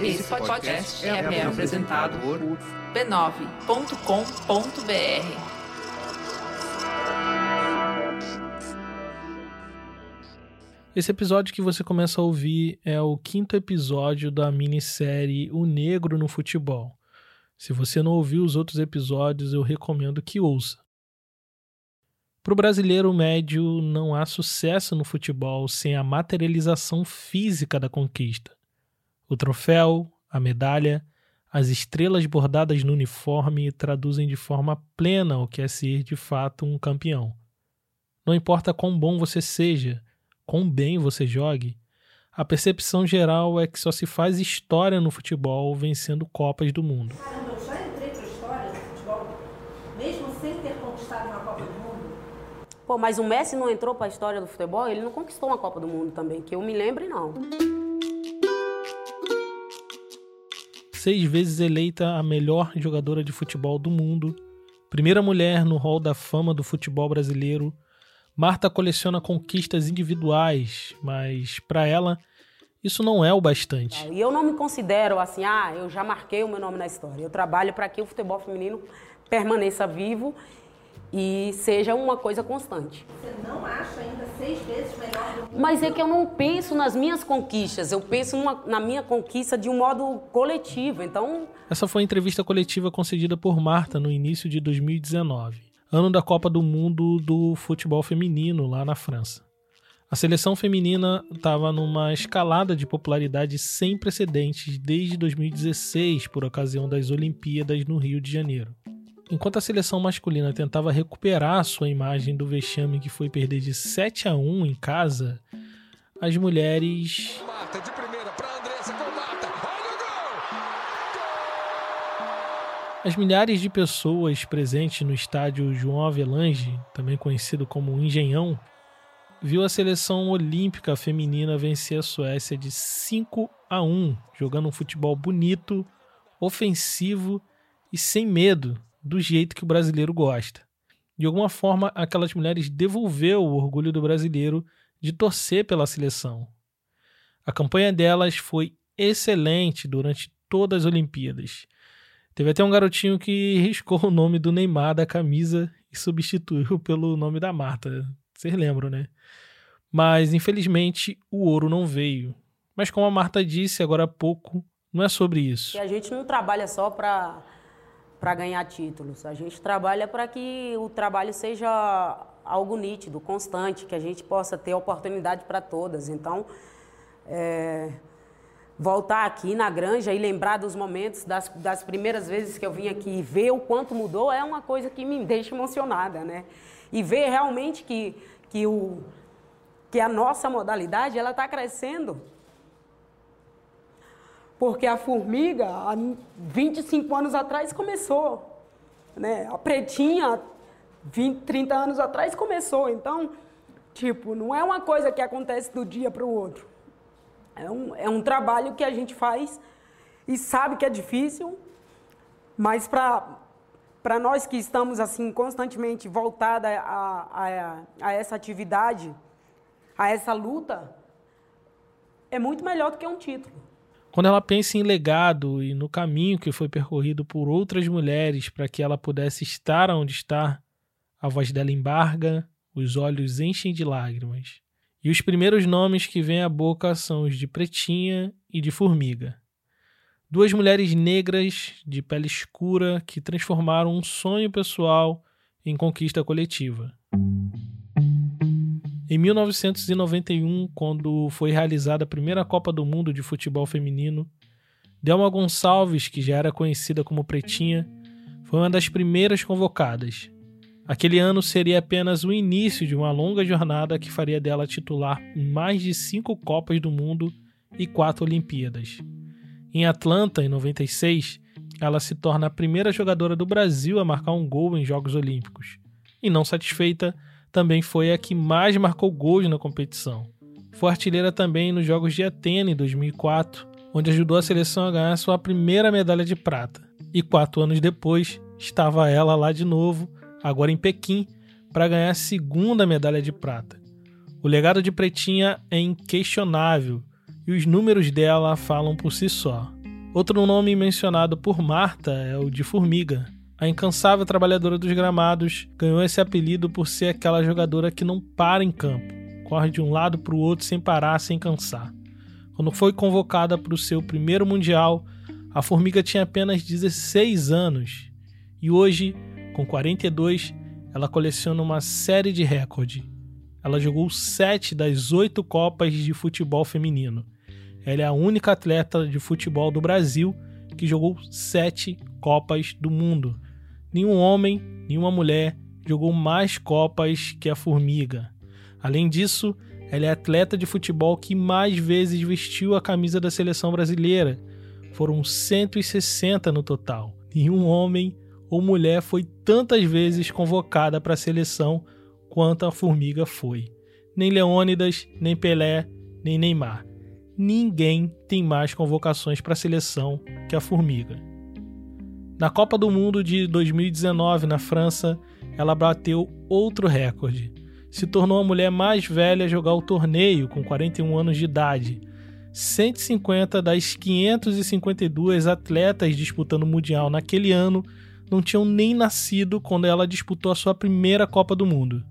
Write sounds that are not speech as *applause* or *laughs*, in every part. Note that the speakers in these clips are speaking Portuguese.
Esse podcast é, é apresentado por b9.com.br. Esse episódio que você começa a ouvir é o quinto episódio da minissérie O Negro no Futebol. Se você não ouviu os outros episódios, eu recomendo que ouça. Para o brasileiro médio, não há sucesso no futebol sem a materialização física da conquista. O troféu, a medalha, as estrelas bordadas no uniforme traduzem de forma plena o que é ser de fato um campeão. Não importa quão bom você seja, quão bem você jogue, a percepção geral é que só se faz história no futebol vencendo Copas do Mundo. Caramba, eu já entrei para a história do futebol, mesmo sem ter conquistado uma Copa do Mundo. Pô, mas o Messi não entrou para a história do futebol? Ele não conquistou uma Copa do Mundo também, que eu me lembre, não. Seis vezes eleita a melhor jogadora de futebol do mundo, primeira mulher no hall da fama do futebol brasileiro. Marta coleciona conquistas individuais, mas para ela isso não é o bastante. E eu não me considero assim, ah, eu já marquei o meu nome na história. Eu trabalho para que o futebol feminino permaneça vivo e seja uma coisa constante. Você não acha ainda seis vezes melhor do mundo? Mas é que eu não penso nas minhas conquistas, eu penso numa, na minha conquista de um modo coletivo. Então. Essa foi a entrevista coletiva concedida por Marta no início de 2019, ano da Copa do Mundo do futebol feminino lá na França. A seleção feminina estava numa escalada de popularidade sem precedentes desde 2016, por ocasião das Olimpíadas no Rio de Janeiro. Enquanto a seleção masculina tentava recuperar sua imagem do vexame que foi perder de 7 a 1 em casa, as mulheres. Mata de primeira para Andressa com Mata. Olha o gol! As milhares de pessoas presentes no estádio João Avelange, também conhecido como Engenhão, viu a seleção olímpica feminina vencer a Suécia de 5 a 1, jogando um futebol bonito, ofensivo e sem medo do jeito que o brasileiro gosta. De alguma forma, aquelas mulheres devolveu o orgulho do brasileiro de torcer pela seleção. A campanha delas foi excelente durante todas as Olimpíadas. Teve até um garotinho que riscou o nome do Neymar da camisa e substituiu pelo nome da Marta. Vocês lembram, né? Mas infelizmente o ouro não veio. Mas como a Marta disse agora há pouco, não é sobre isso. E a gente não trabalha só para para ganhar títulos. A gente trabalha para que o trabalho seja algo nítido, constante, que a gente possa ter oportunidade para todas. Então, é, voltar aqui na granja e lembrar dos momentos, das, das primeiras vezes que eu vim aqui e ver o quanto mudou é uma coisa que me deixa emocionada, né? E ver realmente que, que, o, que a nossa modalidade ela está crescendo porque a formiga, há 25 anos atrás, começou. Né? A pretinha, 20, 30 anos atrás, começou. Então, tipo, não é uma coisa que acontece do dia para o outro. É um, é um trabalho que a gente faz e sabe que é difícil, mas para nós que estamos assim constantemente voltada a, a, a essa atividade, a essa luta, é muito melhor do que um título. Quando ela pensa em legado e no caminho que foi percorrido por outras mulheres para que ela pudesse estar onde está, a voz dela embarga, os olhos enchem de lágrimas. E os primeiros nomes que vêm à boca são os de Pretinha e de Formiga. Duas mulheres negras de pele escura que transformaram um sonho pessoal em conquista coletiva. Em 1991, quando foi realizada a primeira Copa do Mundo de futebol feminino, Delma Gonçalves, que já era conhecida como Pretinha, foi uma das primeiras convocadas. Aquele ano seria apenas o início de uma longa jornada que faria dela titular em mais de cinco Copas do Mundo e quatro Olimpíadas. Em Atlanta, em 96, ela se torna a primeira jogadora do Brasil a marcar um gol em Jogos Olímpicos. E não satisfeita, também foi a que mais marcou gols na competição. Foi artilheira também nos Jogos de Atena em 2004, onde ajudou a seleção a ganhar sua primeira medalha de prata. E quatro anos depois, estava ela lá de novo, agora em Pequim, para ganhar a segunda medalha de prata. O legado de Pretinha é inquestionável e os números dela falam por si só. Outro nome mencionado por Marta é o de Formiga. A incansável trabalhadora dos gramados ganhou esse apelido por ser aquela jogadora que não para em campo, corre de um lado para o outro sem parar, sem cansar. Quando foi convocada para o seu primeiro Mundial, a Formiga tinha apenas 16 anos e hoje, com 42, ela coleciona uma série de recordes. Ela jogou sete das oito Copas de futebol feminino. Ela é a única atleta de futebol do Brasil que jogou sete Copas do Mundo. Nenhum homem, nenhuma mulher jogou mais Copas que a Formiga. Além disso, ela é a atleta de futebol que mais vezes vestiu a camisa da seleção brasileira. Foram 160 no total. Nenhum homem ou mulher foi tantas vezes convocada para a seleção quanto a Formiga foi. Nem Leônidas, nem Pelé, nem Neymar. Ninguém tem mais convocações para a seleção que a Formiga. Na Copa do Mundo de 2019 na França, ela bateu outro recorde. Se tornou a mulher mais velha a jogar o torneio, com 41 anos de idade. 150 das 552 atletas disputando o Mundial naquele ano não tinham nem nascido quando ela disputou a sua primeira Copa do Mundo.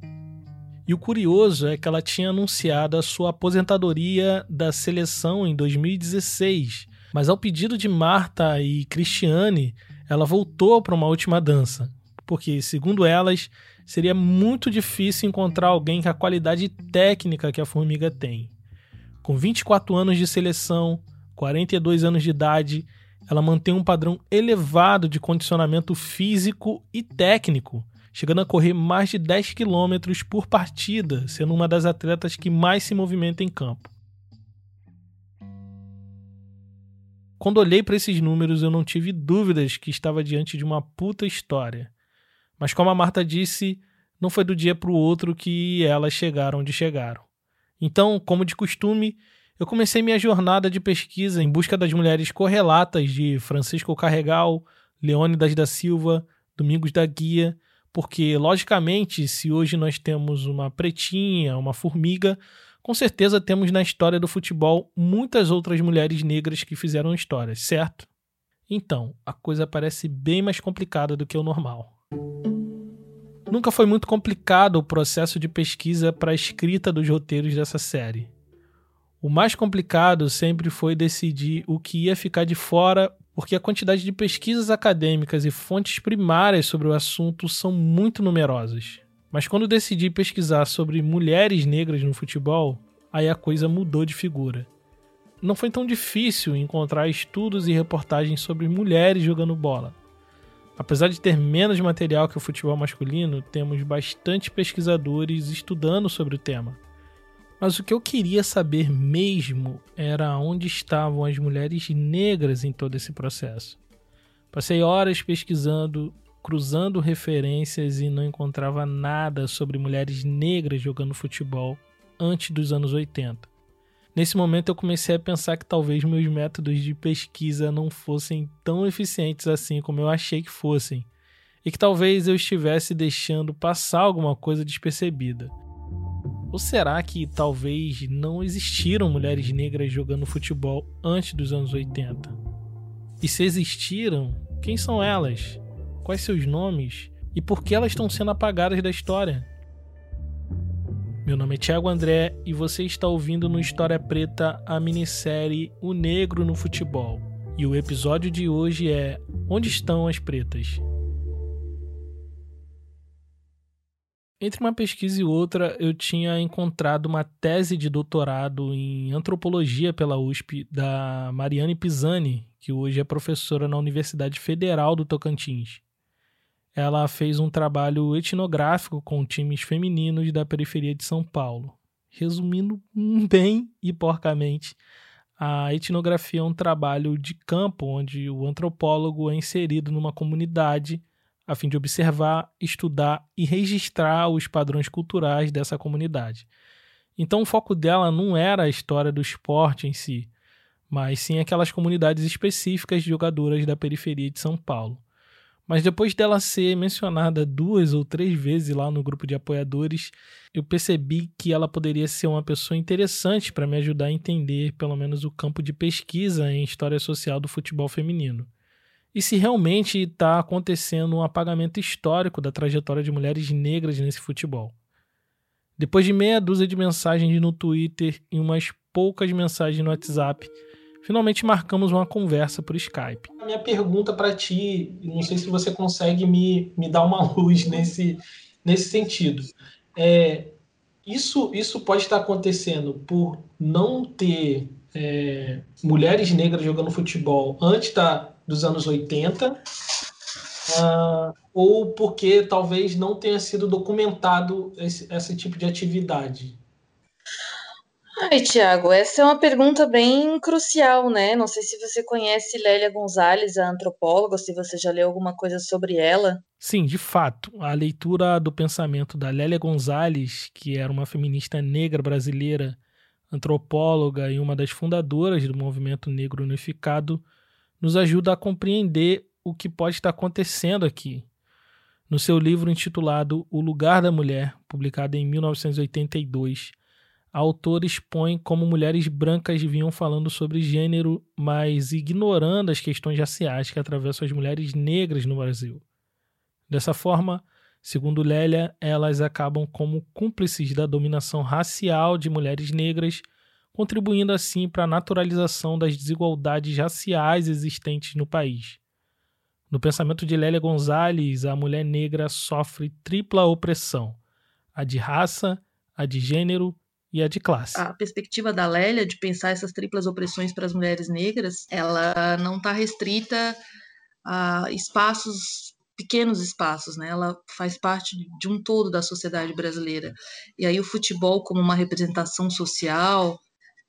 E o curioso é que ela tinha anunciado a sua aposentadoria da seleção em 2016, mas ao pedido de Marta e Cristiane, ela voltou para uma última dança, porque, segundo elas, seria muito difícil encontrar alguém com a qualidade técnica que a Formiga tem. Com 24 anos de seleção, 42 anos de idade ela mantém um padrão elevado de condicionamento físico e técnico, chegando a correr mais de 10 km por partida, sendo uma das atletas que mais se movimenta em campo. Quando olhei para esses números, eu não tive dúvidas que estava diante de uma puta história. Mas como a Marta disse, não foi do dia para o outro que elas chegaram onde chegaram. Então, como de costume, eu comecei minha jornada de pesquisa em busca das mulheres correlatas de Francisco Carregal, Leônidas da Silva, Domingos da Guia, porque, logicamente, se hoje nós temos uma pretinha, uma formiga, com certeza temos na história do futebol muitas outras mulheres negras que fizeram histórias, certo? Então, a coisa parece bem mais complicada do que o normal. Nunca foi muito complicado o processo de pesquisa para a escrita dos roteiros dessa série. O mais complicado sempre foi decidir o que ia ficar de fora, porque a quantidade de pesquisas acadêmicas e fontes primárias sobre o assunto são muito numerosas. Mas quando decidi pesquisar sobre mulheres negras no futebol, aí a coisa mudou de figura. Não foi tão difícil encontrar estudos e reportagens sobre mulheres jogando bola. Apesar de ter menos material que o futebol masculino, temos bastante pesquisadores estudando sobre o tema. Mas o que eu queria saber mesmo era onde estavam as mulheres negras em todo esse processo. Passei horas pesquisando, cruzando referências e não encontrava nada sobre mulheres negras jogando futebol antes dos anos 80. Nesse momento eu comecei a pensar que talvez meus métodos de pesquisa não fossem tão eficientes assim como eu achei que fossem, e que talvez eu estivesse deixando passar alguma coisa despercebida. Ou será que talvez não existiram mulheres negras jogando futebol antes dos anos 80? E se existiram, quem são elas? Quais seus nomes? E por que elas estão sendo apagadas da história? Meu nome é Thiago André e você está ouvindo no História Preta a minissérie O Negro no Futebol. E o episódio de hoje é Onde estão as pretas? Entre uma pesquisa e outra, eu tinha encontrado uma tese de doutorado em antropologia pela USP da Mariane Pisani, que hoje é professora na Universidade Federal do Tocantins. Ela fez um trabalho etnográfico com times femininos da periferia de São Paulo. Resumindo *laughs* bem e porcamente, a etnografia é um trabalho de campo onde o antropólogo é inserido numa comunidade a fim de observar, estudar e registrar os padrões culturais dessa comunidade. Então o foco dela não era a história do esporte em si, mas sim aquelas comunidades específicas de jogadoras da periferia de São Paulo. Mas depois dela ser mencionada duas ou três vezes lá no grupo de apoiadores, eu percebi que ela poderia ser uma pessoa interessante para me ajudar a entender pelo menos o campo de pesquisa em história social do futebol feminino. E se realmente está acontecendo um apagamento histórico da trajetória de mulheres negras nesse futebol. Depois de meia dúzia de mensagens no Twitter e umas poucas mensagens no WhatsApp, finalmente marcamos uma conversa por Skype. A minha pergunta para ti, não sei se você consegue me, me dar uma *laughs* luz nesse, nesse sentido. É, isso, isso pode estar acontecendo por não ter é, mulheres negras jogando futebol antes da, dos anos 80, uh, ou porque talvez não tenha sido documentado esse, esse tipo de atividade? Ai, Tiago, essa é uma pergunta bem crucial, né? Não sei se você conhece Lélia Gonzalez, a antropóloga, se você já leu alguma coisa sobre ela. Sim, de fato. A leitura do pensamento da Lélia Gonzalez, que era uma feminista negra brasileira, antropóloga e uma das fundadoras do movimento negro unificado, nos ajuda a compreender o que pode estar acontecendo aqui. No seu livro intitulado O Lugar da Mulher, publicado em 1982, a autora expõe como mulheres brancas vinham falando sobre gênero, mas ignorando as questões raciais que atravessam as mulheres negras no Brasil. Dessa forma, segundo Lélia, elas acabam como cúmplices da dominação racial de mulheres negras contribuindo assim para a naturalização das desigualdades raciais existentes no país. No pensamento de Lélia Gonzalez, a mulher negra sofre tripla opressão: a de raça, a de gênero e a de classe. A perspectiva da Lélia de pensar essas triplas opressões para as mulheres negras, ela não está restrita a espaços pequenos espaços, né? Ela faz parte de um todo da sociedade brasileira. E aí o futebol como uma representação social,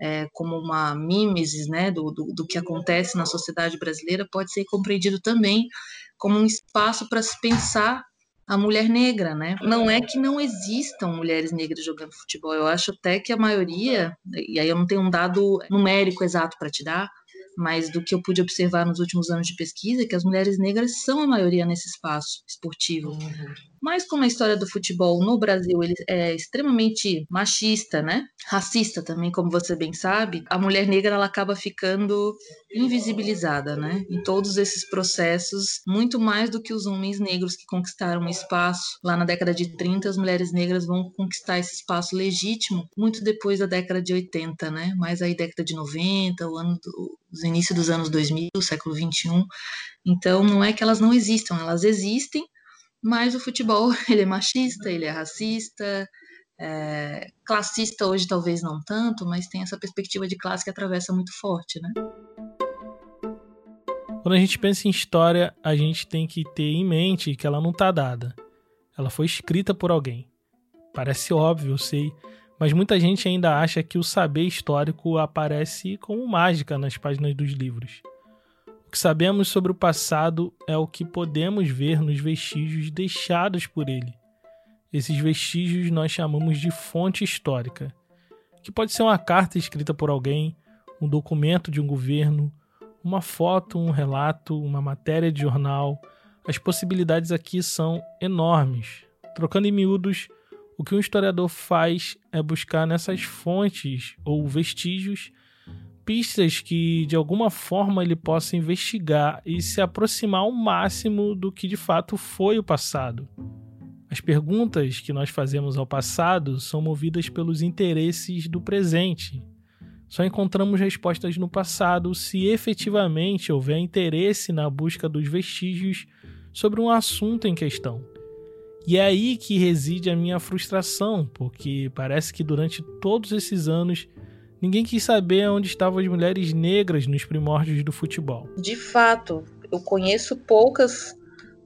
é, como uma mimesis né, do, do, do, que acontece na sociedade brasileira, pode ser compreendido também como um espaço para se pensar a mulher negra, né? Não é que não existam mulheres negras jogando futebol, eu acho até que a maioria, e aí eu não tenho um dado numérico exato para te dar, mas do que eu pude observar nos últimos anos de pesquisa, é que as mulheres negras são a maioria nesse espaço esportivo. Uhum. Mas como a história do futebol no Brasil ele é extremamente machista, né? Racista também, como você bem sabe, a mulher negra ela acaba ficando invisibilizada, né? Em todos esses processos, muito mais do que os homens negros que conquistaram espaço lá na década de 30, as mulheres negras vão conquistar esse espaço legítimo muito depois da década de 80, né? Mais aí década de 90, o ano do, os inícios dos anos 2000, século 21. Então, não é que elas não existam, elas existem, mas o futebol *laughs* ele é machista, ele é racista, é, classista hoje talvez não tanto, mas tem essa perspectiva de classe que atravessa muito forte, né? Quando a gente pensa em história, a gente tem que ter em mente que ela não está dada. Ela foi escrita por alguém. Parece óbvio, eu sei, mas muita gente ainda acha que o saber histórico aparece como mágica nas páginas dos livros. Que sabemos sobre o passado é o que podemos ver nos vestígios deixados por ele. Esses vestígios nós chamamos de fonte histórica, que pode ser uma carta escrita por alguém, um documento de um governo, uma foto, um relato, uma matéria de jornal. As possibilidades aqui são enormes. Trocando em miúdos, o que um historiador faz é buscar nessas fontes ou vestígios pistas que de alguma forma ele possa investigar e se aproximar ao máximo do que de fato foi o passado. As perguntas que nós fazemos ao passado são movidas pelos interesses do presente. Só encontramos respostas no passado se efetivamente houver interesse na busca dos vestígios sobre um assunto em questão. E é aí que reside a minha frustração, porque parece que durante todos esses anos ninguém quis saber onde estavam as mulheres negras nos primórdios do futebol. De fato, eu conheço poucas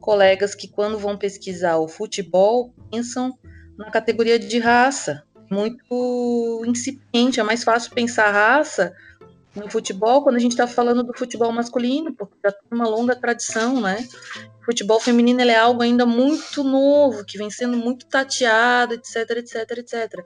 colegas que, quando vão pesquisar o futebol, pensam na categoria de raça. Muito incipiente, é mais fácil pensar raça no futebol quando a gente está falando do futebol masculino, porque já tem uma longa tradição, né? O futebol feminino é algo ainda muito novo, que vem sendo muito tateado, etc, etc, etc.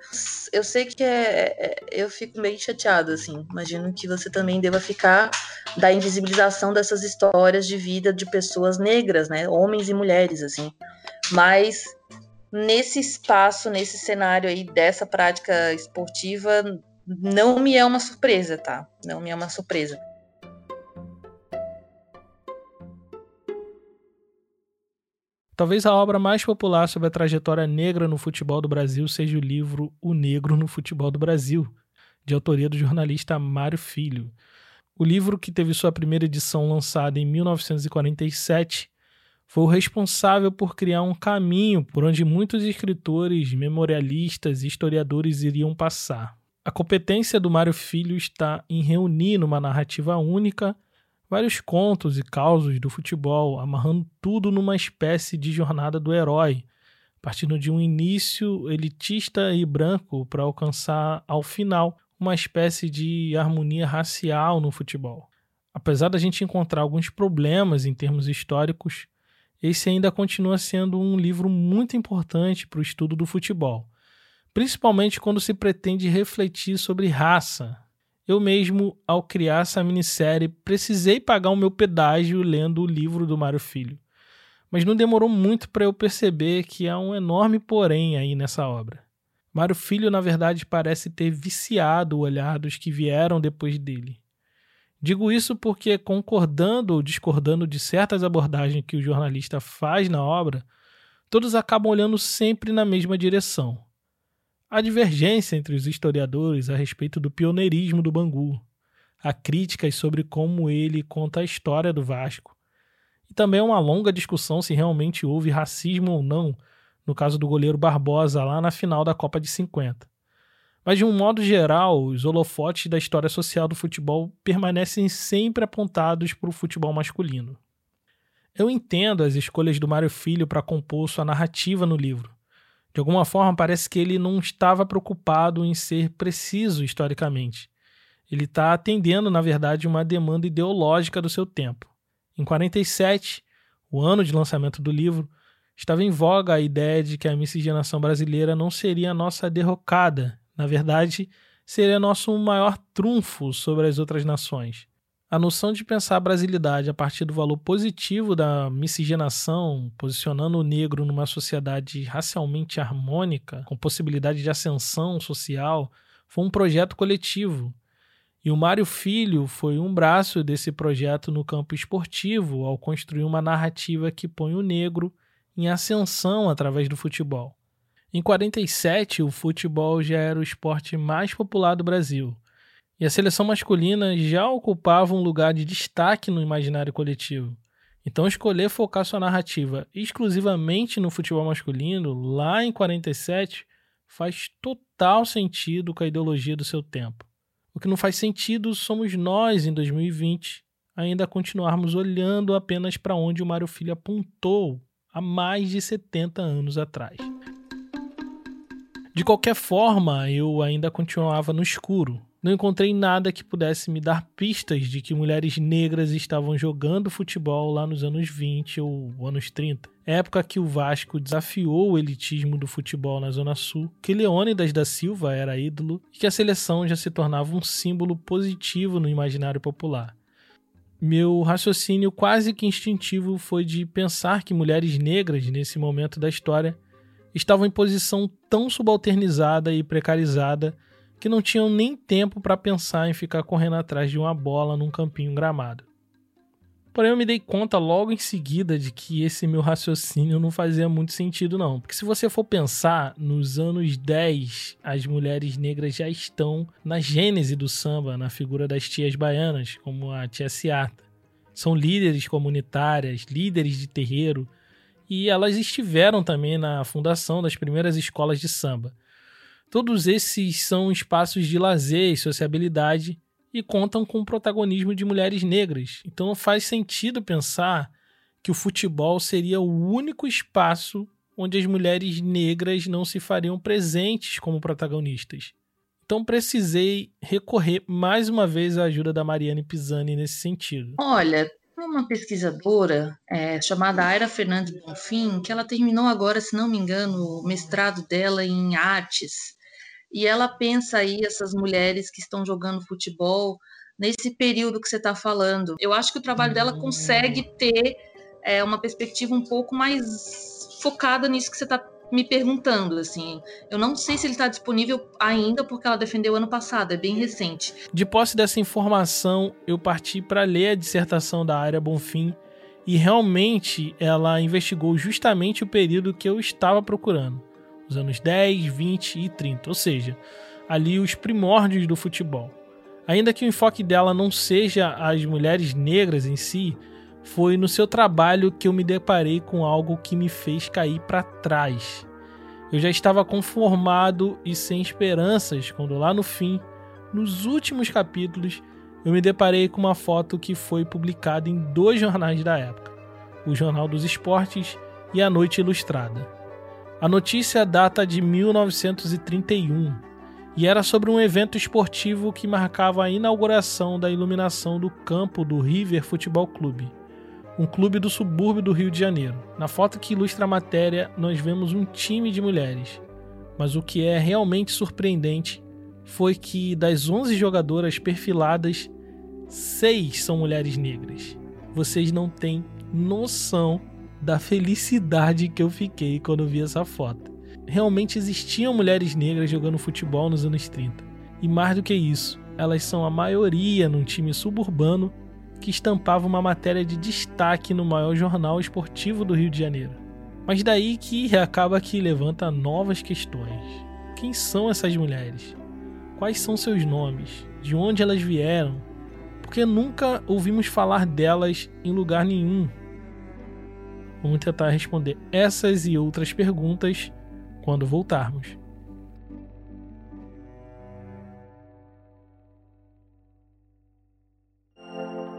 Eu sei que é, é, eu fico meio chateada, assim. Imagino que você também deva ficar da invisibilização dessas histórias de vida de pessoas negras, né? Homens e mulheres, assim. Mas nesse espaço, nesse cenário aí dessa prática esportiva, não me é uma surpresa, tá? Não me é uma surpresa. Talvez a obra mais popular sobre a trajetória negra no futebol do Brasil seja o livro O Negro no Futebol do Brasil, de autoria do jornalista Mário Filho. O livro, que teve sua primeira edição lançada em 1947, foi o responsável por criar um caminho por onde muitos escritores, memorialistas e historiadores iriam passar. A competência do Mário Filho está em reunir numa narrativa única vários contos e causos do futebol, amarrando tudo numa espécie de jornada do herói, partindo de um início elitista e branco para alcançar, ao final, uma espécie de harmonia racial no futebol. Apesar da gente encontrar alguns problemas em termos históricos, esse ainda continua sendo um livro muito importante para o estudo do futebol principalmente quando se pretende refletir sobre raça. Eu mesmo, ao criar essa minissérie, precisei pagar o meu pedágio lendo o livro do Mário Filho. Mas não demorou muito para eu perceber que há um enorme porém aí nessa obra. Mário Filho, na verdade, parece ter viciado o olhar dos que vieram depois dele. Digo isso porque, concordando ou discordando de certas abordagens que o jornalista faz na obra, todos acabam olhando sempre na mesma direção Há divergência entre os historiadores a respeito do pioneirismo do Bangu. Há críticas sobre como ele conta a história do Vasco. E também uma longa discussão se realmente houve racismo ou não no caso do goleiro Barbosa lá na final da Copa de 50. Mas de um modo geral, os holofotes da história social do futebol permanecem sempre apontados para o futebol masculino. Eu entendo as escolhas do Mário Filho para compor sua narrativa no livro. De alguma forma, parece que ele não estava preocupado em ser preciso historicamente. Ele está atendendo, na verdade, uma demanda ideológica do seu tempo. Em 47, o ano de lançamento do livro, estava em voga a ideia de que a miscigenação brasileira não seria a nossa derrocada, na verdade, seria nosso maior trunfo sobre as outras nações. A noção de pensar a brasilidade a partir do valor positivo da miscigenação, posicionando o negro numa sociedade racialmente harmônica, com possibilidade de ascensão social, foi um projeto coletivo. E o Mário Filho foi um braço desse projeto no campo esportivo, ao construir uma narrativa que põe o negro em ascensão através do futebol. Em 47, o futebol já era o esporte mais popular do Brasil e a seleção masculina já ocupava um lugar de destaque no imaginário coletivo. Então, escolher focar sua narrativa exclusivamente no futebol masculino, lá em 47, faz total sentido com a ideologia do seu tempo. O que não faz sentido somos nós, em 2020, ainda continuarmos olhando apenas para onde o Mário Filho apontou há mais de 70 anos atrás. De qualquer forma, eu ainda continuava no escuro, não encontrei nada que pudesse me dar pistas de que mulheres negras estavam jogando futebol lá nos anos 20 ou anos 30. Época que o Vasco desafiou o elitismo do futebol na Zona Sul, que Leônidas da Silva era ídolo e que a seleção já se tornava um símbolo positivo no imaginário popular. Meu raciocínio quase que instintivo foi de pensar que mulheres negras, nesse momento da história, estavam em posição tão subalternizada e precarizada que não tinham nem tempo para pensar em ficar correndo atrás de uma bola num campinho gramado. Porém, eu me dei conta logo em seguida de que esse meu raciocínio não fazia muito sentido, não. Porque se você for pensar, nos anos 10, as mulheres negras já estão na gênese do samba, na figura das tias baianas, como a tia Ciata. São líderes comunitárias, líderes de terreiro, e elas estiveram também na fundação das primeiras escolas de samba. Todos esses são espaços de lazer e sociabilidade e contam com o protagonismo de mulheres negras. Então faz sentido pensar que o futebol seria o único espaço onde as mulheres negras não se fariam presentes como protagonistas. Então precisei recorrer mais uma vez à ajuda da Mariane Pisani nesse sentido. Olha, uma pesquisadora é, chamada Aira Fernandes Bonfim, que ela terminou agora, se não me engano, o mestrado dela em artes. E ela pensa aí essas mulheres que estão jogando futebol nesse período que você está falando. Eu acho que o trabalho dela consegue ter é, uma perspectiva um pouco mais focada nisso que você está me perguntando, assim. Eu não sei se ele está disponível ainda porque ela defendeu ano passado, é bem recente. De posse dessa informação, eu parti para ler a dissertação da área Bonfim e realmente ela investigou justamente o período que eu estava procurando, os anos 10, 20 e 30, ou seja, ali os primórdios do futebol. Ainda que o enfoque dela não seja as mulheres negras em si, foi no seu trabalho que eu me deparei com algo que me fez cair para trás. Eu já estava conformado e sem esperanças quando lá no fim, nos últimos capítulos, eu me deparei com uma foto que foi publicada em dois jornais da época: o Jornal dos Esportes e a Noite Ilustrada. A notícia data de 1931 e era sobre um evento esportivo que marcava a inauguração da iluminação do campo do River Futebol Clube um clube do subúrbio do Rio de Janeiro. Na foto que ilustra a matéria, nós vemos um time de mulheres. Mas o que é realmente surpreendente foi que das 11 jogadoras perfiladas, seis são mulheres negras. Vocês não têm noção da felicidade que eu fiquei quando vi essa foto. Realmente existiam mulheres negras jogando futebol nos anos 30. E mais do que isso, elas são a maioria num time suburbano que estampava uma matéria de destaque no maior jornal esportivo do Rio de Janeiro. Mas daí que acaba que levanta novas questões. Quem são essas mulheres? Quais são seus nomes? De onde elas vieram? Porque nunca ouvimos falar delas em lugar nenhum. Vamos tentar responder essas e outras perguntas quando voltarmos.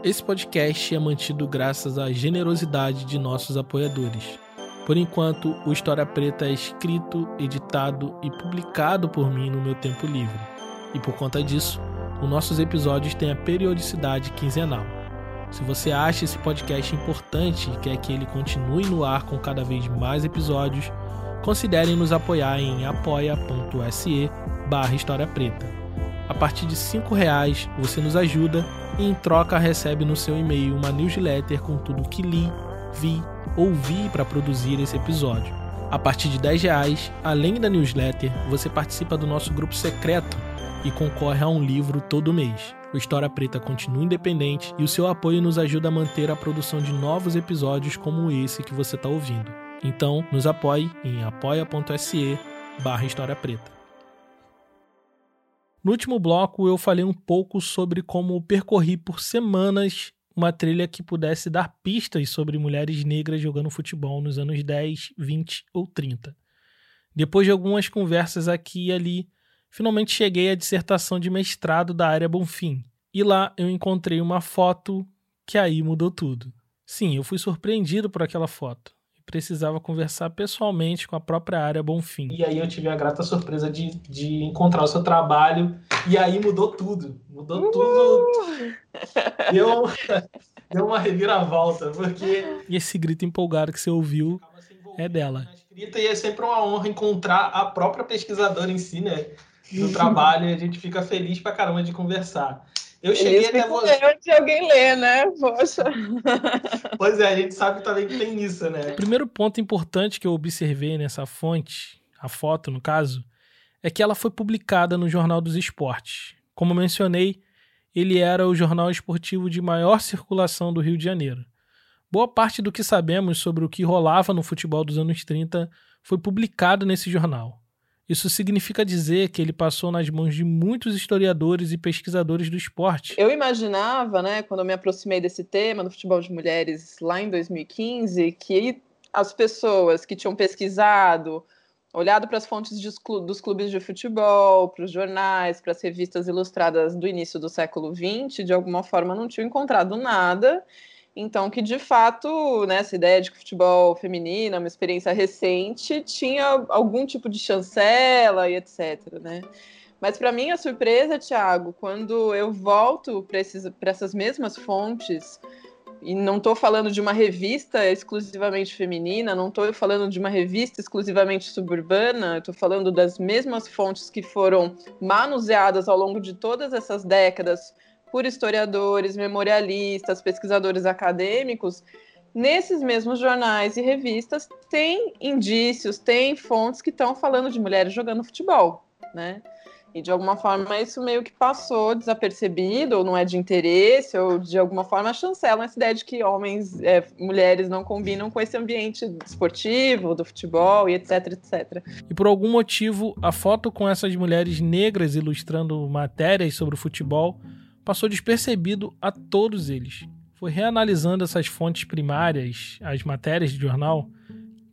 Esse podcast é mantido graças à generosidade de nossos apoiadores. Por enquanto, o História Preta é escrito, editado e publicado por mim no meu tempo livre. E por conta disso, os nossos episódios têm a periodicidade quinzenal. Se você acha esse podcast importante e quer que ele continue no ar com cada vez mais episódios, considere nos apoiar em apoia.se barra História Preta. A partir de R$ reais você nos ajuda e em troca recebe no seu e-mail uma newsletter com tudo que li, vi, ouvi para produzir esse episódio. A partir de 10 reais, além da newsletter, você participa do nosso grupo secreto e concorre a um livro todo mês. O História Preta continua independente e o seu apoio nos ajuda a manter a produção de novos episódios como esse que você está ouvindo. Então, nos apoie em apoia.se barra História Preta. No último bloco, eu falei um pouco sobre como percorri por semanas uma trilha que pudesse dar pistas sobre mulheres negras jogando futebol nos anos 10, 20 ou 30. Depois de algumas conversas aqui e ali, finalmente cheguei à dissertação de mestrado da área Bonfim. E lá eu encontrei uma foto que aí mudou tudo. Sim, eu fui surpreendido por aquela foto precisava conversar pessoalmente com a própria área Bonfim. E aí eu tive a grata surpresa de, de encontrar o seu trabalho e aí mudou tudo. Mudou uh! tudo. Deu, *laughs* deu uma reviravolta, porque... E esse grito empolgado que você ouviu é dela. Escrita e é sempre uma honra encontrar a própria pesquisadora em si, né? Do *laughs* trabalho e a gente fica feliz pra caramba de conversar. Eu cheguei isso até você. Antes de alguém ler, né? Poxa. *laughs* Pois é, a gente sabe também que tem isso, né? O primeiro ponto importante que eu observei nessa fonte, a foto no caso, é que ela foi publicada no Jornal dos Esportes. Como mencionei, ele era o jornal esportivo de maior circulação do Rio de Janeiro. Boa parte do que sabemos sobre o que rolava no futebol dos anos 30 foi publicado nesse jornal. Isso significa dizer que ele passou nas mãos de muitos historiadores e pesquisadores do esporte. Eu imaginava, né, quando eu me aproximei desse tema do futebol de mulheres lá em 2015, que as pessoas que tinham pesquisado, olhado para as fontes dos clubes de futebol, para os jornais, para as revistas ilustradas do início do século XX, de alguma forma não tinham encontrado nada então, que de fato, né, essa ideia de que o futebol feminino é uma experiência recente tinha algum tipo de chancela e etc. Né? Mas para mim a surpresa, Thiago, quando eu volto para essas mesmas fontes, e não estou falando de uma revista exclusivamente feminina, não estou falando de uma revista exclusivamente suburbana, estou falando das mesmas fontes que foram manuseadas ao longo de todas essas décadas por historiadores, memorialistas, pesquisadores acadêmicos. Nesses mesmos jornais e revistas tem indícios, tem fontes que estão falando de mulheres jogando futebol, né? E de alguma forma isso meio que passou desapercebido, ou não é de interesse, ou de alguma forma chancelam essa ideia de que homens, é, mulheres não combinam com esse ambiente esportivo, do futebol e etc, etc. E por algum motivo, a foto com essas mulheres negras ilustrando matérias sobre o futebol passou despercebido a todos eles. Foi reanalisando essas fontes primárias, as matérias de jornal,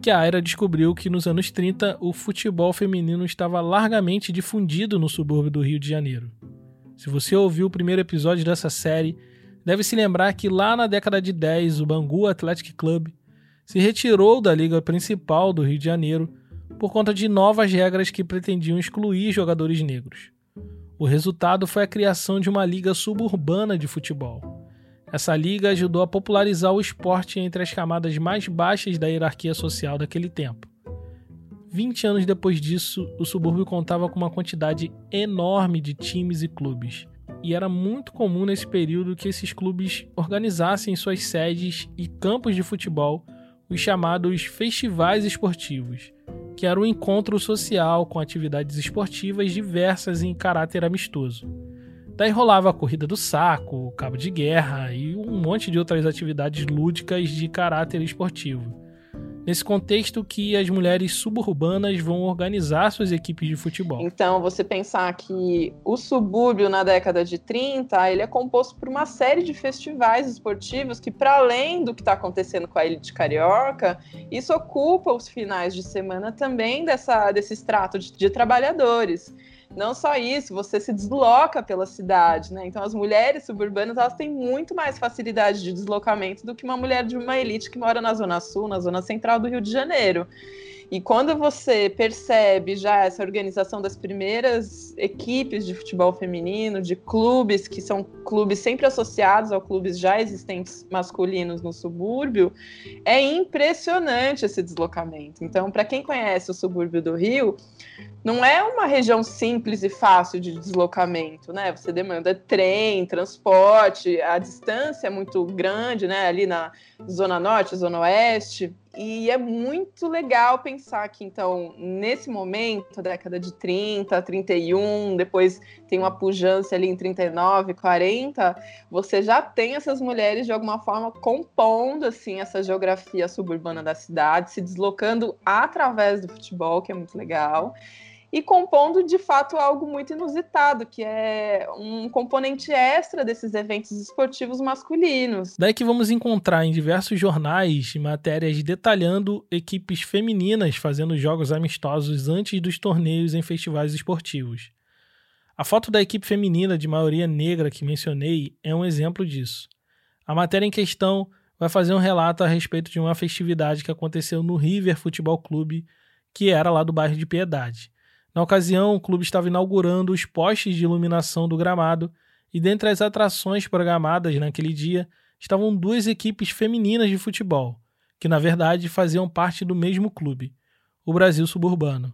que a Aira descobriu que nos anos 30 o futebol feminino estava largamente difundido no subúrbio do Rio de Janeiro. Se você ouviu o primeiro episódio dessa série, deve se lembrar que lá na década de 10 o Bangu Athletic Club se retirou da liga principal do Rio de Janeiro por conta de novas regras que pretendiam excluir jogadores negros. O resultado foi a criação de uma liga suburbana de futebol essa liga ajudou a popularizar o esporte entre as camadas mais baixas da hierarquia social daquele tempo. 20 anos depois disso, o subúrbio contava com uma quantidade enorme de times e clubes. E era muito comum nesse período que esses clubes organizassem suas sedes e campos de futebol, os chamados festivais esportivos, que era um encontro social com atividades esportivas diversas em caráter amistoso. Daí rolava a corrida do saco, cabo de guerra e um monte de outras atividades lúdicas de caráter esportivo. Nesse contexto que as mulheres suburbanas vão organizar suas equipes de futebol. Então, você pensar que o subúrbio na década de 30, ele é composto por uma série de festivais esportivos que, para além do que está acontecendo com a elite carioca, isso ocupa os finais de semana também dessa, desse extrato de, de trabalhadores. Não só isso, você se desloca pela cidade, né? Então as mulheres suburbanas elas têm muito mais facilidade de deslocamento do que uma mulher de uma elite que mora na zona sul, na zona central do Rio de Janeiro. E quando você percebe já essa organização das primeiras equipes de futebol feminino, de clubes que são clubes sempre associados a clubes já existentes masculinos no subúrbio, é impressionante esse deslocamento. Então, para quem conhece o subúrbio do Rio, não é uma região simples e fácil de deslocamento, né? Você demanda trem, transporte, a distância é muito grande, né? Ali na zona norte, zona oeste. E é muito legal pensar que, então, nesse momento, década de 30, 31, depois tem uma pujança ali em 39, 40, você já tem essas mulheres, de alguma forma, compondo, assim, essa geografia suburbana da cidade, se deslocando através do futebol, que é muito legal e compondo de fato algo muito inusitado, que é um componente extra desses eventos esportivos masculinos. Daí que vamos encontrar em diversos jornais matérias detalhando equipes femininas fazendo jogos amistosos antes dos torneios em festivais esportivos. A foto da equipe feminina de maioria negra que mencionei é um exemplo disso. A matéria em questão vai fazer um relato a respeito de uma festividade que aconteceu no River Futebol Clube, que era lá do bairro de Piedade. Na ocasião, o clube estava inaugurando os postes de iluminação do gramado e dentre as atrações programadas naquele dia estavam duas equipes femininas de futebol, que na verdade faziam parte do mesmo clube, o Brasil Suburbano.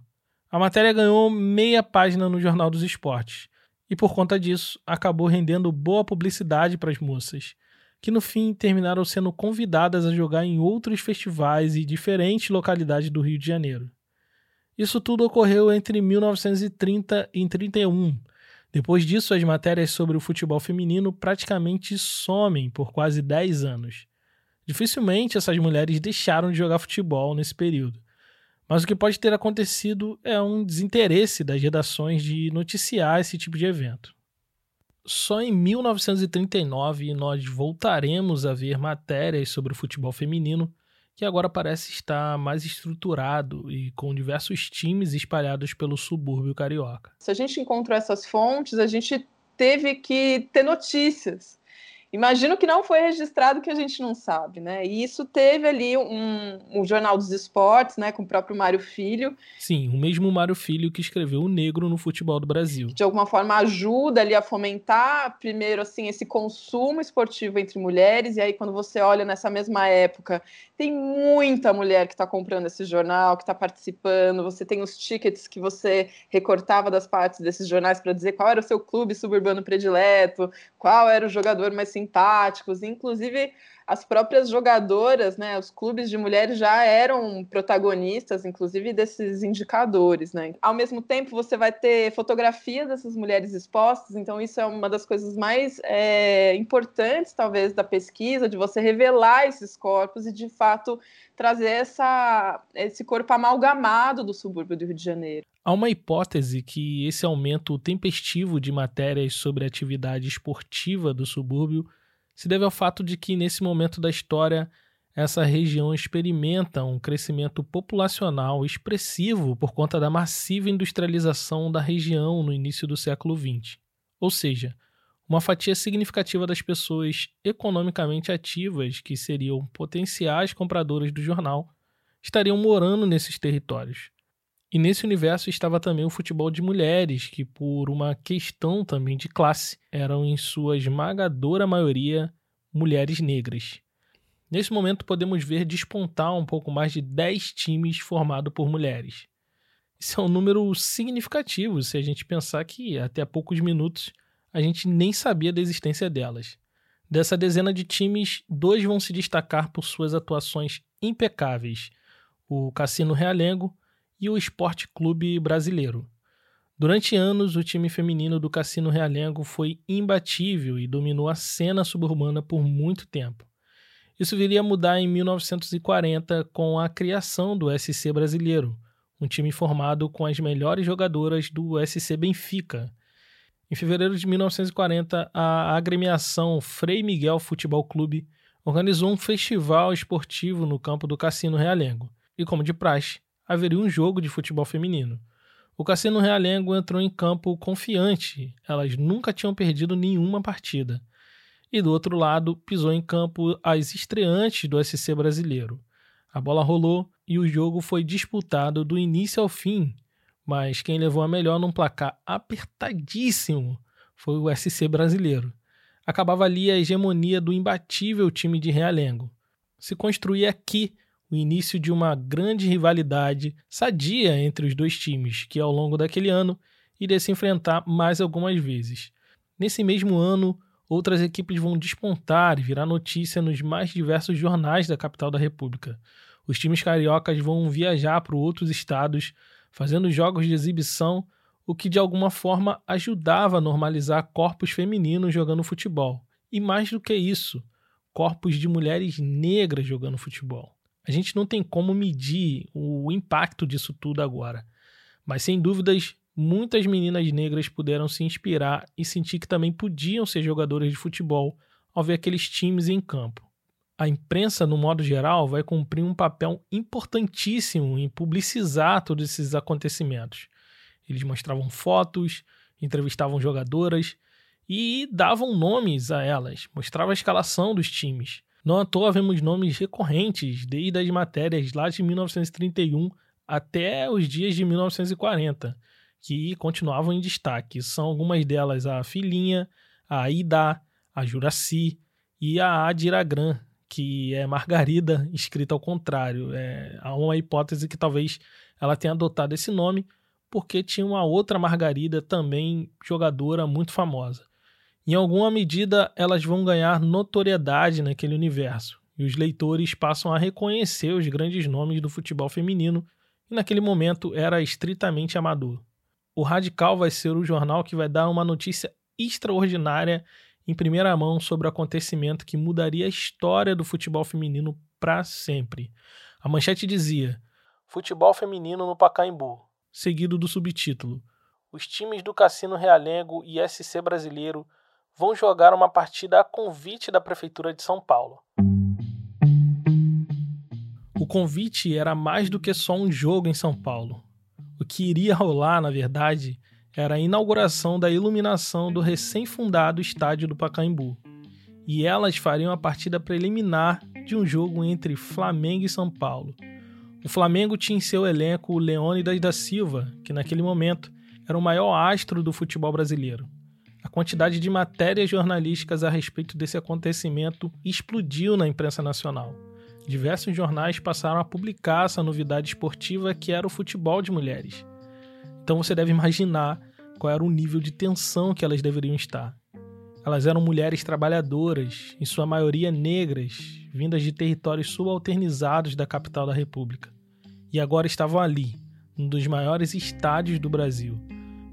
A matéria ganhou meia página no Jornal dos Esportes e por conta disso acabou rendendo boa publicidade para as moças, que no fim terminaram sendo convidadas a jogar em outros festivais e diferentes localidades do Rio de Janeiro. Isso tudo ocorreu entre 1930 e 31. Depois disso, as matérias sobre o futebol feminino praticamente somem por quase 10 anos. Dificilmente essas mulheres deixaram de jogar futebol nesse período. Mas o que pode ter acontecido é um desinteresse das redações de noticiar esse tipo de evento. Só em 1939 nós voltaremos a ver matérias sobre o futebol feminino que agora parece estar mais estruturado e com diversos times espalhados pelo subúrbio carioca. Se a gente encontrou essas fontes, a gente teve que ter notícias. Imagino que não foi registrado que a gente não sabe, né? E isso teve ali um, um jornal dos esportes, né, com o próprio Mário Filho. Sim, o mesmo Mário Filho que escreveu O Negro no Futebol do Brasil. De alguma forma ajuda ali a fomentar, primeiro, assim, esse consumo esportivo entre mulheres, e aí quando você olha nessa mesma época, tem muita mulher que está comprando esse jornal, que está participando, você tem os tickets que você recortava das partes desses jornais para dizer qual era o seu clube suburbano predileto, qual era o jogador mais simpáticos, inclusive as próprias jogadoras, né, os clubes de mulheres já eram protagonistas, inclusive desses indicadores, né. Ao mesmo tempo, você vai ter fotografia dessas mulheres expostas, então isso é uma das coisas mais é, importantes, talvez, da pesquisa, de você revelar esses corpos e, de fato, trazer essa, esse corpo amalgamado do subúrbio do Rio de Janeiro. Há uma hipótese que esse aumento tempestivo de matérias sobre a atividade esportiva do subúrbio se deve ao fato de que, nesse momento da história, essa região experimenta um crescimento populacional expressivo por conta da massiva industrialização da região no início do século XX. Ou seja, uma fatia significativa das pessoas economicamente ativas, que seriam potenciais compradoras do jornal, estariam morando nesses territórios. E nesse universo estava também o futebol de mulheres, que, por uma questão também de classe, eram em sua esmagadora maioria mulheres negras. Nesse momento, podemos ver despontar um pouco mais de 10 times formados por mulheres. Isso é um número significativo se a gente pensar que até poucos minutos a gente nem sabia da existência delas. Dessa dezena de times, dois vão se destacar por suas atuações impecáveis: o Cassino Realengo e o Esporte Clube Brasileiro. Durante anos, o time feminino do Cassino Realengo foi imbatível e dominou a cena suburbana por muito tempo. Isso viria a mudar em 1940 com a criação do SC Brasileiro, um time formado com as melhores jogadoras do SC Benfica. Em fevereiro de 1940, a agremiação Frei Miguel Futebol Clube organizou um festival esportivo no campo do Cassino Realengo, e como de praxe, haveria um jogo de futebol feminino. O Cassino Realengo entrou em campo confiante, elas nunca tinham perdido nenhuma partida. E do outro lado, pisou em campo as estreantes do SC brasileiro. A bola rolou e o jogo foi disputado do início ao fim, mas quem levou a melhor num placar apertadíssimo foi o SC brasileiro. Acabava ali a hegemonia do imbatível time de Realengo. Se construía aqui o início de uma grande rivalidade sadia entre os dois times, que ao longo daquele ano iria se enfrentar mais algumas vezes. Nesse mesmo ano, outras equipes vão despontar e virar notícia nos mais diversos jornais da capital da República. Os times cariocas vão viajar para outros estados, fazendo jogos de exibição, o que de alguma forma ajudava a normalizar corpos femininos jogando futebol. E mais do que isso, corpos de mulheres negras jogando futebol. A gente não tem como medir o impacto disso tudo agora. Mas sem dúvidas, muitas meninas negras puderam se inspirar e sentir que também podiam ser jogadoras de futebol ao ver aqueles times em campo. A imprensa, no modo geral, vai cumprir um papel importantíssimo em publicizar todos esses acontecimentos. Eles mostravam fotos, entrevistavam jogadoras e davam nomes a elas, mostravam a escalação dos times. Não à toa vemos nomes recorrentes desde as matérias lá de 1931 até os dias de 1940, que continuavam em destaque. São algumas delas a Filhinha, a Aida, a Juraci e a Adiragran, que é Margarida escrita ao contrário. É, há uma hipótese que talvez ela tenha adotado esse nome porque tinha uma outra Margarida também jogadora muito famosa em alguma medida elas vão ganhar notoriedade naquele universo, e os leitores passam a reconhecer os grandes nomes do futebol feminino, e naquele momento era estritamente amador. O Radical vai ser o jornal que vai dar uma notícia extraordinária em primeira mão sobre o acontecimento que mudaria a história do futebol feminino para sempre. A manchete dizia: Futebol feminino no Pacaembu, seguido do subtítulo: Os times do Cassino Realengo e SC Brasileiro vão jogar uma partida a convite da Prefeitura de São Paulo. O convite era mais do que só um jogo em São Paulo. O que iria rolar, na verdade, era a inauguração da iluminação do recém-fundado estádio do Pacaembu. e elas fariam a partida preliminar de um jogo entre Flamengo e São Paulo. O Flamengo tinha em seu elenco o Leônidas da Silva, que naquele momento era o maior astro do futebol brasileiro. A quantidade de matérias jornalísticas a respeito desse acontecimento explodiu na imprensa nacional. Diversos jornais passaram a publicar essa novidade esportiva que era o futebol de mulheres. Então você deve imaginar qual era o nível de tensão que elas deveriam estar. Elas eram mulheres trabalhadoras, em sua maioria negras, vindas de territórios subalternizados da capital da República. E agora estavam ali, um dos maiores estádios do Brasil,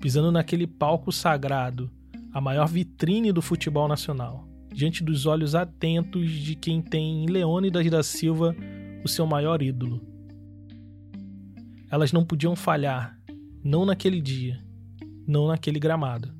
pisando naquele palco sagrado, a maior vitrine do futebol nacional, diante dos olhos atentos de quem tem em Leônidas da Silva o seu maior ídolo. Elas não podiam falhar, não naquele dia, não naquele gramado.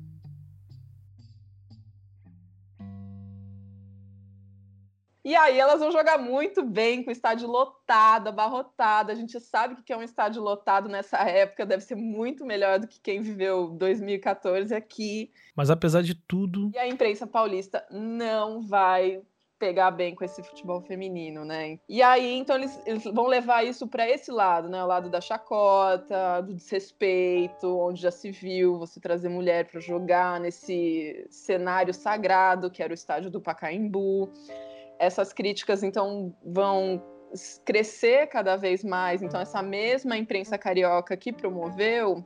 E aí elas vão jogar muito bem com o estádio lotado, abarrotado. A gente sabe que é um estádio lotado nessa época, deve ser muito melhor do que quem viveu 2014 aqui. Mas apesar de tudo. E a imprensa paulista não vai pegar bem com esse futebol feminino, né? E aí, então, eles, eles vão levar isso para esse lado, né? O lado da chacota, do desrespeito, onde já se viu você trazer mulher para jogar nesse cenário sagrado que era o estádio do Pacaembu essas críticas então vão crescer cada vez mais. Então essa mesma imprensa carioca que promoveu,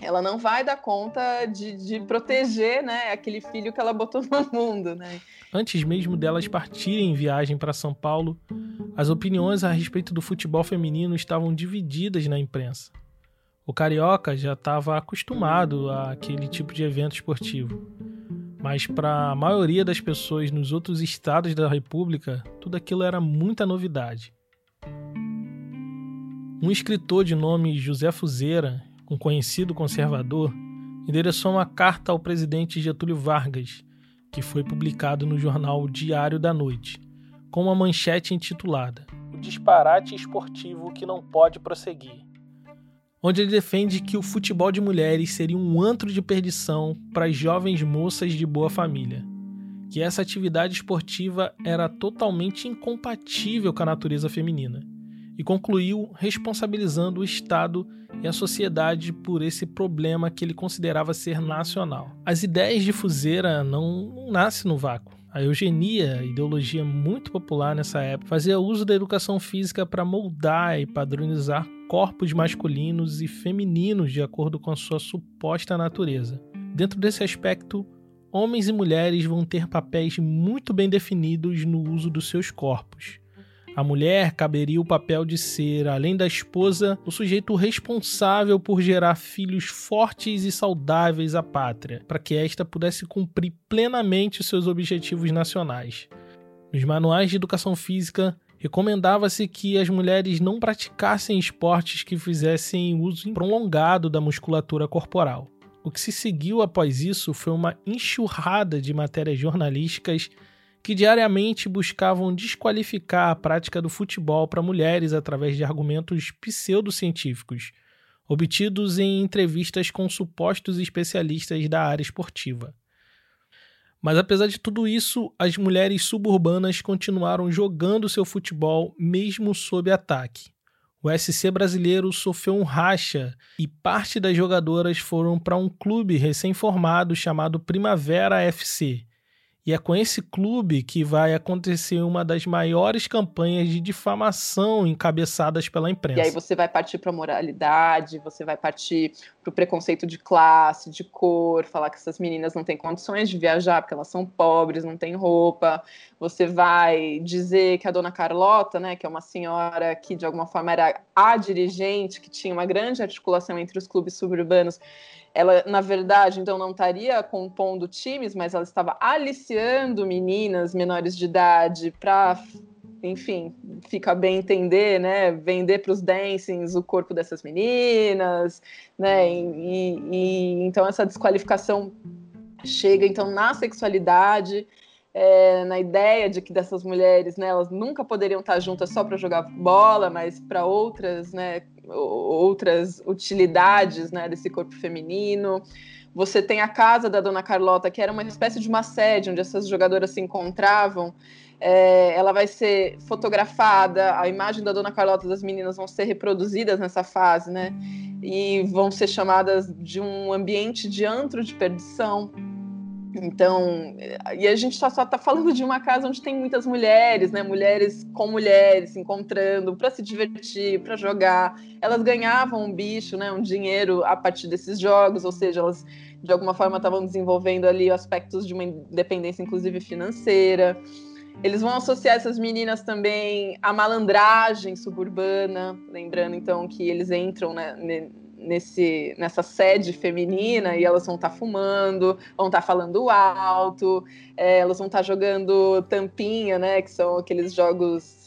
ela não vai dar conta de, de proteger, né, aquele filho que ela botou no *laughs* mundo, né? Antes mesmo delas partirem em viagem para São Paulo, as opiniões a respeito do futebol feminino estavam divididas na imprensa. O carioca já estava acostumado àquele tipo de evento esportivo mas para a maioria das pessoas nos outros estados da República, tudo aquilo era muita novidade. Um escritor de nome José Fuzeira, um conhecido conservador, endereçou uma carta ao presidente Getúlio Vargas, que foi publicado no jornal Diário da Noite, com uma manchete intitulada O disparate esportivo que não pode prosseguir onde ele defende que o futebol de mulheres seria um antro de perdição para as jovens moças de boa família, que essa atividade esportiva era totalmente incompatível com a natureza feminina, e concluiu responsabilizando o Estado e a sociedade por esse problema que ele considerava ser nacional. As ideias de Fuzeira não, não nascem no vácuo. A eugenia, ideologia muito popular nessa época, fazia uso da educação física para moldar e padronizar corpos masculinos e femininos de acordo com a sua suposta natureza. Dentro desse aspecto, homens e mulheres vão ter papéis muito bem definidos no uso dos seus corpos. A mulher caberia o papel de ser, além da esposa, o sujeito responsável por gerar filhos fortes e saudáveis à pátria, para que esta pudesse cumprir plenamente seus objetivos nacionais. Nos manuais de educação física, Recomendava-se que as mulheres não praticassem esportes que fizessem uso prolongado da musculatura corporal. O que se seguiu após isso foi uma enxurrada de matérias jornalísticas que diariamente buscavam desqualificar a prática do futebol para mulheres através de argumentos pseudocientíficos, obtidos em entrevistas com supostos especialistas da área esportiva. Mas apesar de tudo isso, as mulheres suburbanas continuaram jogando seu futebol mesmo sob ataque. O SC brasileiro sofreu um racha e parte das jogadoras foram para um clube recém-formado chamado Primavera FC, e é com esse clube que vai acontecer uma das maiores campanhas de difamação encabeçadas pela imprensa. E aí você vai partir para a moralidade, você vai partir para o preconceito de classe, de cor, falar que essas meninas não têm condições de viajar porque elas são pobres, não têm roupa. Você vai dizer que a dona Carlota, né, que é uma senhora que de alguma forma era a dirigente, que tinha uma grande articulação entre os clubes suburbanos, ela, na verdade, então não estaria compondo times, mas ela estava aliciando meninas menores de idade para, enfim, fica bem entender, né? Vender para os dancings o corpo dessas meninas, né? E, e, então essa desqualificação chega então na sexualidade. É, na ideia de que dessas mulheres, né, elas nunca poderiam estar juntas só para jogar bola, mas para outras, né, outras utilidades né, desse corpo feminino. Você tem a casa da Dona Carlota, que era uma espécie de uma sede onde essas jogadoras se encontravam. É, ela vai ser fotografada, a imagem da Dona Carlota das meninas vão ser reproduzidas nessa fase, né? E vão ser chamadas de um ambiente de antro de perdição. Então, e a gente só está falando de uma casa onde tem muitas mulheres, né? Mulheres com mulheres se encontrando para se divertir, para jogar. Elas ganhavam um bicho, né? Um dinheiro a partir desses jogos, ou seja, elas de alguma forma estavam desenvolvendo ali aspectos de uma independência, inclusive financeira. Eles vão associar essas meninas também à malandragem suburbana, lembrando então que eles entram né, nesse, nessa sede feminina e elas vão estar tá fumando, vão estar tá falando alto, é, elas vão estar tá jogando tampinha, né? Que são aqueles jogos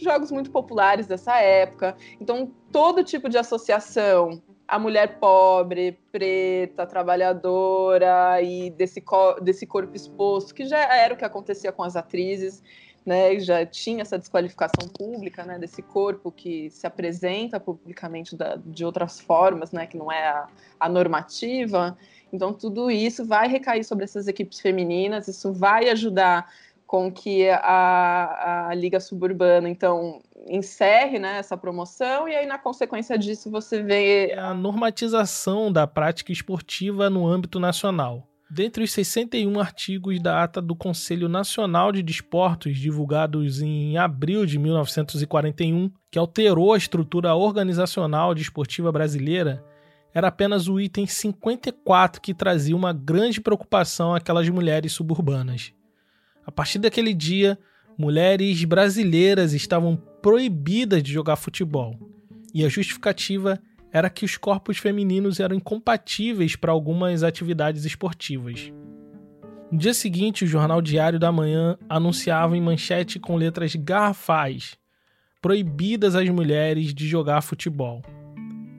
jogos muito populares dessa época. Então, todo tipo de associação a mulher pobre, preta, trabalhadora e desse, co desse corpo exposto, que já era o que acontecia com as atrizes, né, já tinha essa desqualificação pública, né, desse corpo que se apresenta publicamente da, de outras formas, né, que não é a, a, normativa. Então, tudo isso vai recair sobre essas equipes femininas, isso vai ajudar com que a, a Liga Suburbana, então, encerre né, essa promoção, e aí, na consequência disso, você vê... É a normatização da prática esportiva no âmbito nacional. Dentre os 61 artigos da ata do Conselho Nacional de Desportos, divulgados em abril de 1941, que alterou a estrutura organizacional desportiva brasileira, era apenas o item 54 que trazia uma grande preocupação àquelas mulheres suburbanas. A partir daquele dia, mulheres brasileiras estavam proibidas de jogar futebol, e a justificativa era que os corpos femininos eram incompatíveis para algumas atividades esportivas. No dia seguinte, o jornal Diário da Manhã anunciava em manchete com letras garrafais: proibidas as mulheres de jogar futebol.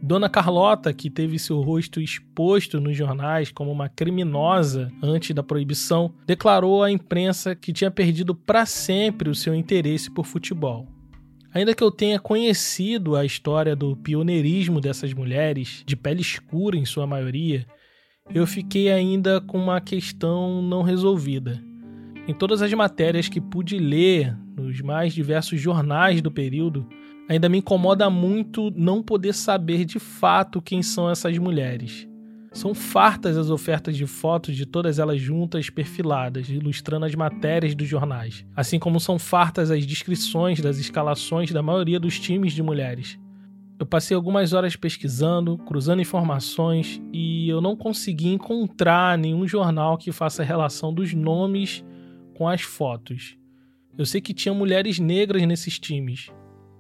Dona Carlota, que teve seu rosto exposto nos jornais como uma criminosa antes da proibição, declarou à imprensa que tinha perdido para sempre o seu interesse por futebol. Ainda que eu tenha conhecido a história do pioneirismo dessas mulheres, de pele escura em sua maioria, eu fiquei ainda com uma questão não resolvida. Em todas as matérias que pude ler nos mais diversos jornais do período, ainda me incomoda muito não poder saber de fato quem são essas mulheres. São fartas as ofertas de fotos de todas elas juntas perfiladas, ilustrando as matérias dos jornais, assim como são fartas as descrições das escalações da maioria dos times de mulheres. Eu passei algumas horas pesquisando, cruzando informações e eu não consegui encontrar nenhum jornal que faça relação dos nomes com as fotos. Eu sei que tinha mulheres negras nesses times,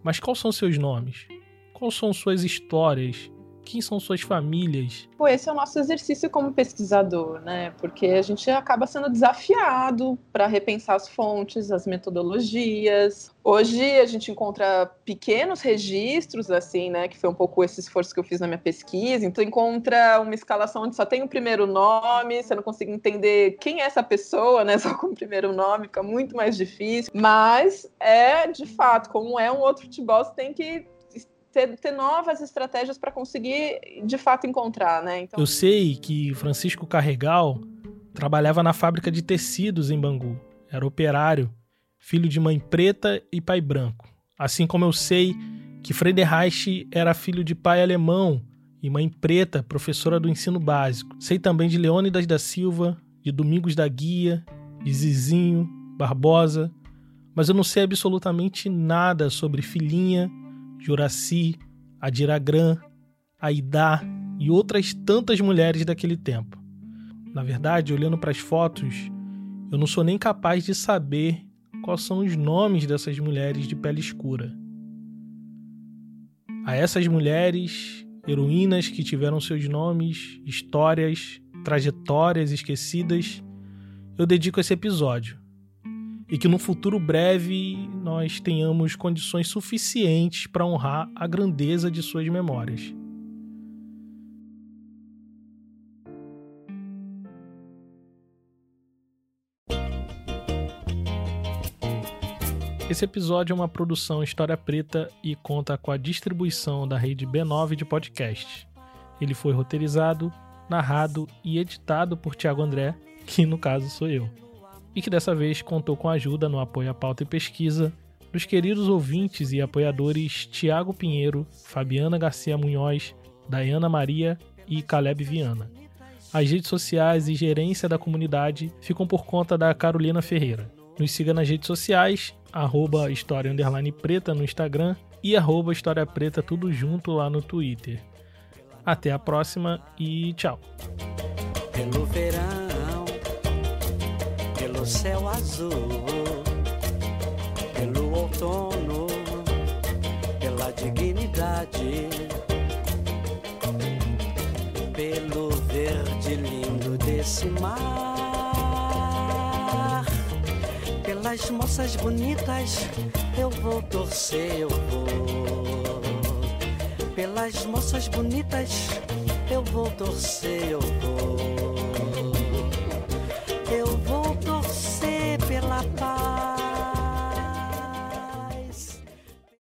mas quais são seus nomes? Quais são suas histórias? Quem são suas famílias? Pô, esse é o nosso exercício como pesquisador, né? Porque a gente acaba sendo desafiado para repensar as fontes, as metodologias. Hoje a gente encontra pequenos registros, assim, né? Que foi um pouco esse esforço que eu fiz na minha pesquisa. Então, encontra uma escalação onde só tem o primeiro nome, você não consegue entender quem é essa pessoa, né? *laughs* Só com o primeiro nome, fica muito mais difícil. Mas é, de fato, como é um outro futebol, você tem que ter, ter novas estratégias para conseguir de fato encontrar, né? Então... Eu sei que Francisco Carregal trabalhava na fábrica de tecidos em Bangu. Era operário, filho de mãe preta e pai branco. Assim como eu sei que Frederich era filho de pai alemão e mãe preta, professora do ensino básico. Sei também de Leônidas da Silva, de Domingos da Guia, de Zizinho, Barbosa, mas eu não sei absolutamente nada sobre Filhinha Juraci, Adiragrã, Aidá e outras tantas mulheres daquele tempo. Na verdade, olhando para as fotos, eu não sou nem capaz de saber quais são os nomes dessas mulheres de pele escura. A essas mulheres, heroínas que tiveram seus nomes, histórias, trajetórias esquecidas, eu dedico esse episódio e que no futuro breve nós tenhamos condições suficientes para honrar a grandeza de suas memórias. Esse episódio é uma produção História Preta e conta com a distribuição da rede B9 de podcast. Ele foi roteirizado, narrado e editado por Tiago André, que no caso sou eu. E que dessa vez contou com ajuda no apoio à pauta e pesquisa dos queridos ouvintes e apoiadores Tiago Pinheiro, Fabiana Garcia Munhoz, Dayana Maria e Caleb Viana. As redes sociais e gerência da comunidade ficam por conta da Carolina Ferreira. Nos siga nas redes sociais, arroba História Preta no Instagram e arroba História Preta tudo junto lá no Twitter. Até a próxima e tchau. Céu azul, pelo outono, pela dignidade, pelo verde lindo desse mar, pelas moças bonitas, eu vou torcer, eu vou. Pelas moças bonitas eu vou torcer, eu vou papa.